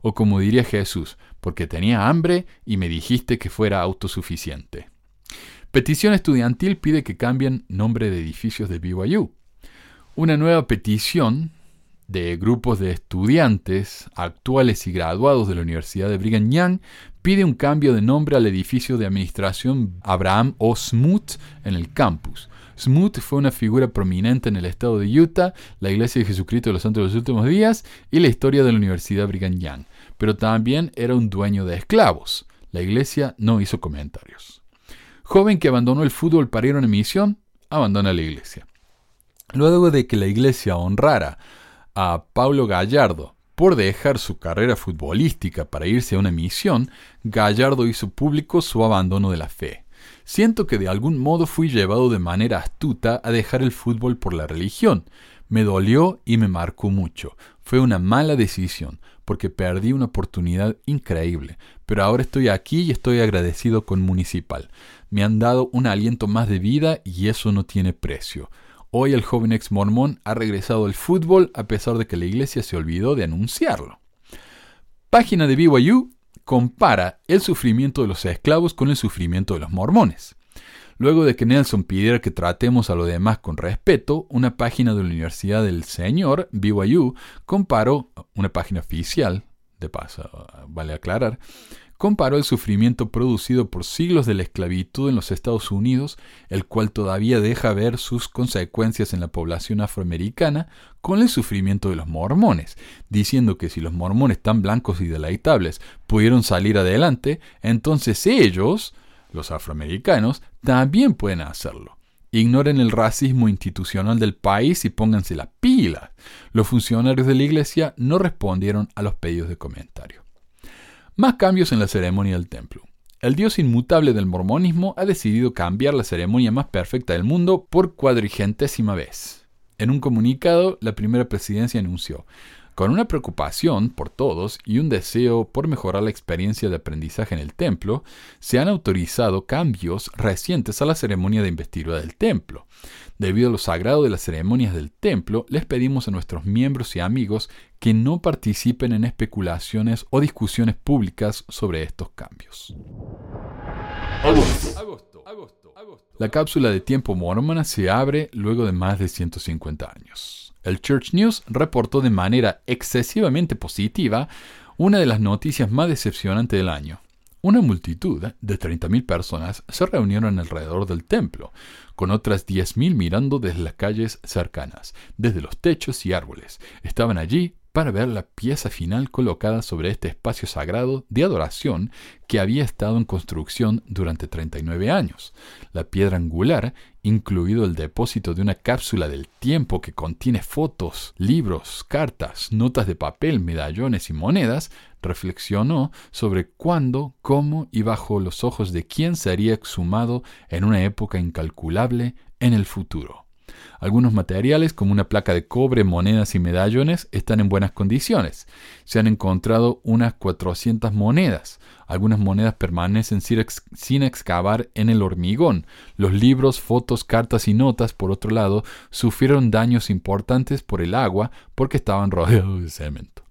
O como diría Jesús, porque tenía hambre y me dijiste que fuera autosuficiente. Petición estudiantil pide que cambien nombre de edificios de BYU. Una nueva petición de grupos de estudiantes actuales y graduados de la Universidad de Brigham Young pide un cambio de nombre al edificio de administración Abraham O. Smoot en el campus. Smoot fue una figura prominente en el estado de Utah, la Iglesia de Jesucristo de los Santos de los Últimos Días y la historia de la Universidad Brigham Young. pero también era un dueño de esclavos. La iglesia no hizo comentarios. Joven que abandonó el fútbol para ir a una misión, abandona la iglesia. Luego de que la iglesia honrara a Paulo Gallardo por dejar su carrera futbolística para irse a una misión, Gallardo hizo público su abandono de la fe. Siento que de algún modo fui llevado de manera astuta a dejar el fútbol por la religión. Me dolió y me marcó mucho. Fue una mala decisión, porque perdí una oportunidad increíble. Pero ahora estoy aquí y estoy agradecido con Municipal. Me han dado un aliento más de vida y eso no tiene precio. Hoy el joven ex mormón ha regresado al fútbol a pesar de que la iglesia se olvidó de anunciarlo. Página de BYU compara el sufrimiento de los esclavos con el sufrimiento de los mormones. Luego de que Nelson pidiera que tratemos a los demás con respeto, una página de la Universidad del Señor, BYU, comparó, una página oficial, de paso, vale aclarar, comparó el sufrimiento producido por siglos de la esclavitud en los Estados Unidos, el cual todavía deja ver sus consecuencias en la población afroamericana, con el sufrimiento de los mormones, diciendo que si los mormones tan blancos y deleitables pudieron salir adelante, entonces ellos, los afroamericanos, también pueden hacerlo. Ignoren el racismo institucional del país y pónganse la pila. Los funcionarios de la iglesia no respondieron a los pedidos de comentario. Más cambios en la ceremonia del templo. El Dios inmutable del mormonismo ha decidido cambiar la ceremonia más perfecta del mundo por cuadrigentésima vez. En un comunicado, la primera presidencia anunció, con una preocupación por todos y un deseo por mejorar la experiencia de aprendizaje en el templo, se han autorizado cambios recientes a la ceremonia de investidura del templo. Debido a lo sagrado de las ceremonias del templo, les pedimos a nuestros miembros y amigos que no participen en especulaciones o discusiones públicas sobre estos cambios. La cápsula de tiempo mormona se abre luego de más de 150 años. El Church News reportó de manera excesivamente positiva una de las noticias más decepcionantes del año. Una multitud de 30.000 personas se reunieron alrededor del templo, con otras 10.000 mirando desde las calles cercanas, desde los techos y árboles. Estaban allí para ver la pieza final colocada sobre este espacio sagrado de adoración que había estado en construcción durante 39 años. La piedra angular, incluido el depósito de una cápsula del tiempo que contiene fotos, libros, cartas, notas de papel, medallones y monedas, reflexionó sobre cuándo, cómo y bajo los ojos de quién sería exhumado en una época incalculable en el futuro. Algunos materiales, como una placa de cobre, monedas y medallones, están en buenas condiciones. Se han encontrado unas 400 monedas. Algunas monedas permanecen sin, excavar en el hormigón. Los libros, fotos, cartas y notas, por otro lado, sufrieron daños importantes por el agua porque estaban rodeados de cemento.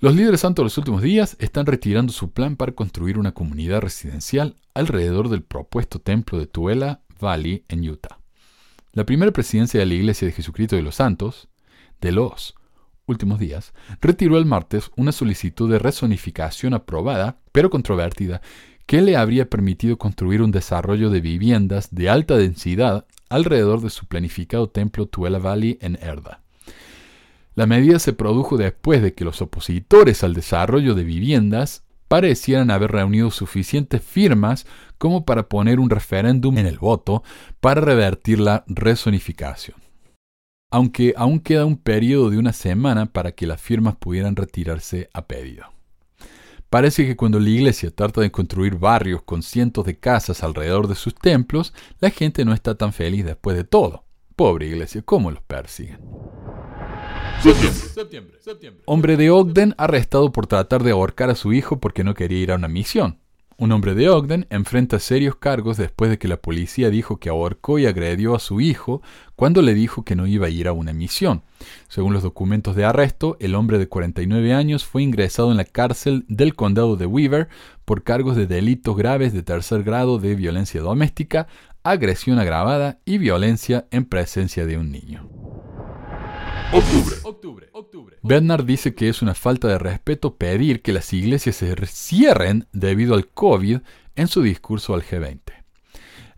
Los líderes santos de los últimos días están retirando su plan para construir una comunidad residencial alrededor del propuesto templo de Tuela Valley en Utah. La primera presidencia de la Iglesia de Jesucristo de los Santos, de los últimos días, retiró el martes una solicitud de rezonificación aprobada, pero controvertida, que le habría permitido construir un desarrollo de viviendas de alta densidad alrededor de su planificado templo Tuela Valley en Erda. La medida se produjo después de que los opositores al desarrollo de viviendas parecieran haber reunido suficientes firmas como para poner un referéndum en el voto para revertir la rezonificación. Aunque aún queda un periodo de una semana para que las firmas pudieran retirarse a pedido. Parece que cuando la iglesia trata de construir barrios con cientos de casas alrededor de sus templos, la gente no está tan feliz después de todo. Pobre iglesia, ¿cómo los persiguen? Hombre de Ogden arrestado por tratar de ahorcar a su hijo porque no quería ir a una misión. Un hombre de Ogden enfrenta serios cargos después de que la policía dijo que ahorcó y agredió a su hijo cuando le dijo que no iba a ir a una misión. Según los documentos de arresto, el hombre de 49 años fue ingresado en la cárcel del condado de Weaver por cargos de delitos graves de tercer grado de violencia doméstica, agresión agravada y violencia en presencia de un niño. Octubre. Octubre. Octubre. Bernard dice que es una falta de respeto pedir que las iglesias se cierren debido al COVID en su discurso al G20.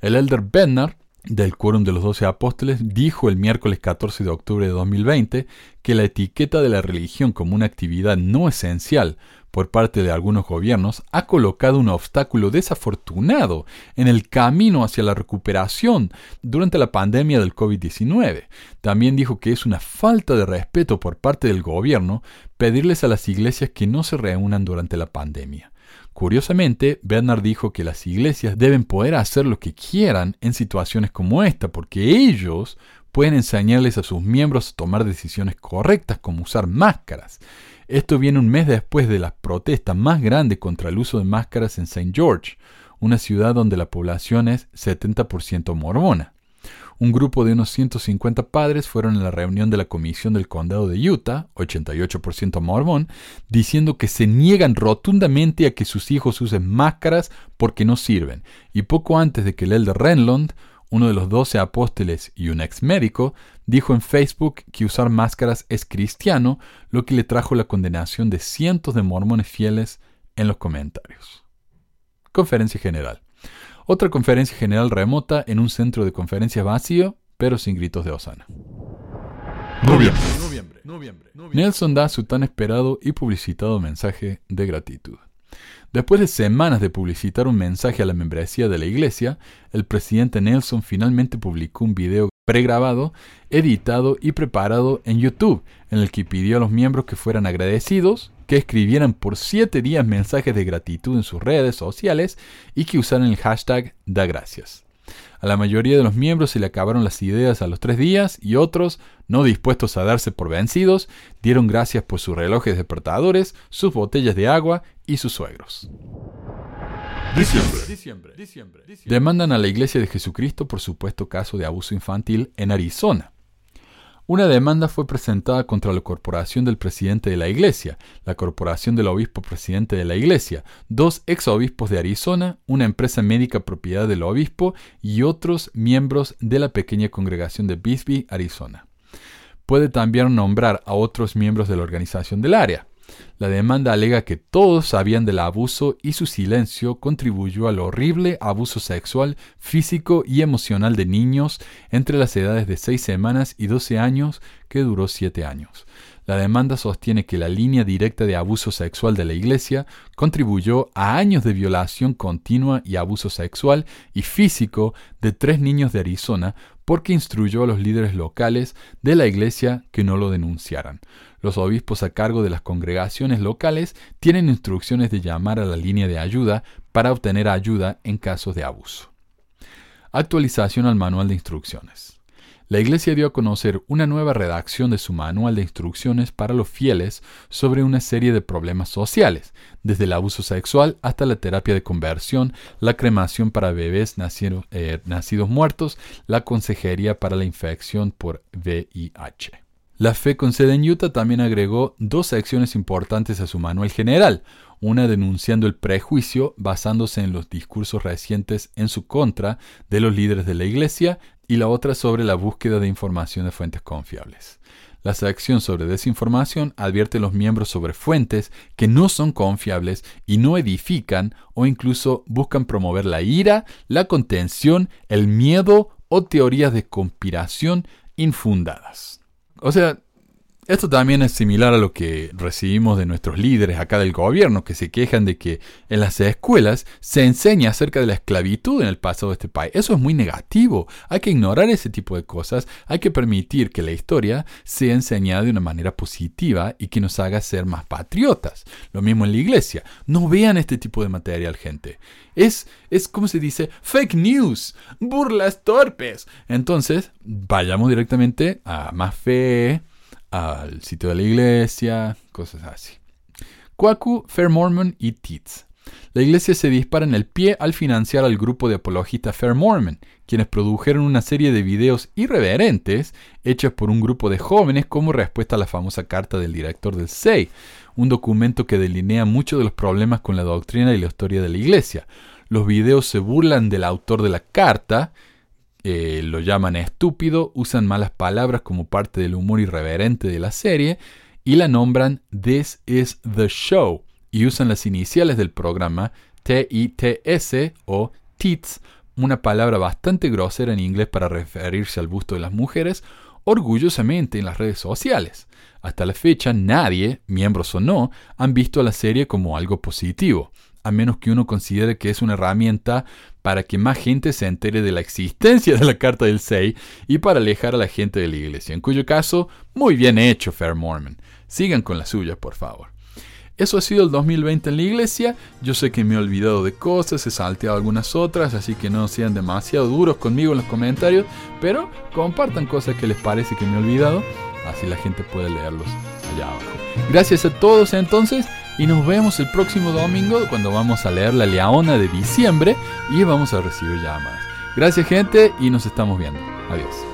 El elder Bernard del Quórum de los Doce Apóstoles dijo el miércoles 14 de octubre de 2020 que la etiqueta de la religión como una actividad no esencial por parte de algunos gobiernos ha colocado un obstáculo desafortunado en el camino hacia la recuperación durante la pandemia del COVID-19. También dijo que es una falta de respeto por parte del gobierno pedirles a las iglesias que no se reúnan durante la pandemia. Curiosamente, Bernard dijo que las iglesias deben poder hacer lo que quieran en situaciones como esta, porque ellos pueden enseñarles a sus miembros a tomar decisiones correctas como usar máscaras. Esto viene un mes después de las protestas más grandes contra el uso de máscaras en St. George, una ciudad donde la población es 70% mormona. Un grupo de unos 150 padres fueron a la reunión de la Comisión del Condado de Utah, 88% mormón, diciendo que se niegan rotundamente a que sus hijos usen máscaras porque no sirven. Y poco antes de que el elder Renlund, uno de los doce apóstoles y un ex médico, dijo en Facebook que usar máscaras es cristiano, lo que le trajo la condenación de cientos de mormones fieles en los comentarios. Conferencia General. Otra conferencia general remota en un centro de conferencias vacío, pero sin gritos de Osana. Noviembre. Nelson da su tan esperado y publicitado mensaje de gratitud. Después de semanas de publicitar un mensaje a la membresía de la iglesia, el presidente Nelson finalmente publicó un video pregrabado, editado y preparado en YouTube, en el que pidió a los miembros que fueran agradecidos que escribieran por siete días mensajes de gratitud en sus redes sociales y que usaran el hashtag da gracias. A la mayoría de los miembros se le acabaron las ideas a los tres días y otros, no dispuestos a darse por vencidos, dieron gracias por sus relojes despertadores, sus botellas de agua y sus suegros. Demandan a la Iglesia de Jesucristo por supuesto caso de abuso infantil en Arizona. Una demanda fue presentada contra la corporación del presidente de la iglesia, la corporación del obispo presidente de la iglesia, dos ex obispos de Arizona, una empresa médica propiedad del obispo y otros miembros de la pequeña congregación de Bisbee, Arizona. Puede también nombrar a otros miembros de la organización del área. La demanda alega que todos sabían del abuso y su silencio contribuyó al horrible abuso sexual, físico y emocional de niños entre las edades de 6 semanas y 12 años que duró 7 años. La demanda sostiene que la línea directa de abuso sexual de la Iglesia contribuyó a años de violación continua y abuso sexual y físico de tres niños de Arizona porque instruyó a los líderes locales de la Iglesia que no lo denunciaran. Los obispos a cargo de las congregaciones locales tienen instrucciones de llamar a la línea de ayuda para obtener ayuda en casos de abuso. Actualización al manual de instrucciones. La Iglesia dio a conocer una nueva redacción de su manual de instrucciones para los fieles sobre una serie de problemas sociales, desde el abuso sexual hasta la terapia de conversión, la cremación para bebés eh, nacidos muertos, la consejería para la infección por VIH. La Fe con sede en Utah también agregó dos secciones importantes a su manual general, una denunciando el prejuicio basándose en los discursos recientes en su contra de los líderes de la Iglesia y la otra sobre la búsqueda de información de fuentes confiables. La sección sobre desinformación advierte a los miembros sobre fuentes que no son confiables y no edifican o incluso buscan promover la ira, la contención, el miedo o teorías de conspiración infundadas. O sea, esto también es similar a lo que recibimos de nuestros líderes acá del gobierno, que se quejan de que en las escuelas se enseña acerca de la esclavitud en el pasado de este país. Eso es muy negativo. Hay que ignorar ese tipo de cosas. Hay que permitir que la historia sea enseñada de una manera positiva y que nos haga ser más patriotas. Lo mismo en la iglesia. No vean este tipo de material, gente. Es, es como se dice, fake news, burlas torpes. Entonces, vayamos directamente a más fe al sitio de la iglesia, cosas así. Kwaku, Fair Mormon y Teats. La iglesia se dispara en el pie al financiar al grupo de apologistas Fair Mormon, quienes produjeron una serie de videos irreverentes hechos por un grupo de jóvenes como respuesta a la famosa carta del director del SEI, un documento que delinea muchos de los problemas con la doctrina y la historia de la iglesia. Los videos se burlan del autor de la carta, eh, lo llaman estúpido, usan malas palabras como parte del humor irreverente de la serie y la nombran This is the Show y usan las iniciales del programa TITS o TITS una palabra bastante grosera en inglés para referirse al busto de las mujeres, orgullosamente en las redes sociales. Hasta la fecha nadie, miembros o no, han visto la serie como algo positivo, a menos que uno considere que es una herramienta para que más gente se entere de la existencia de la Carta del 6 y para alejar a la gente de la iglesia, en cuyo caso, muy bien hecho, Fair Mormon. Sigan con la suya, por favor. Eso ha sido el 2020 en la iglesia. Yo sé que me he olvidado de cosas, he salteado algunas otras, así que no sean demasiado duros conmigo en los comentarios, pero compartan cosas que les parece que me he olvidado, así la gente puede leerlos allá abajo. Gracias a todos entonces y nos vemos el próximo domingo cuando vamos a leer la Leona de diciembre y vamos a recibir llamadas. Gracias gente y nos estamos viendo. Adiós.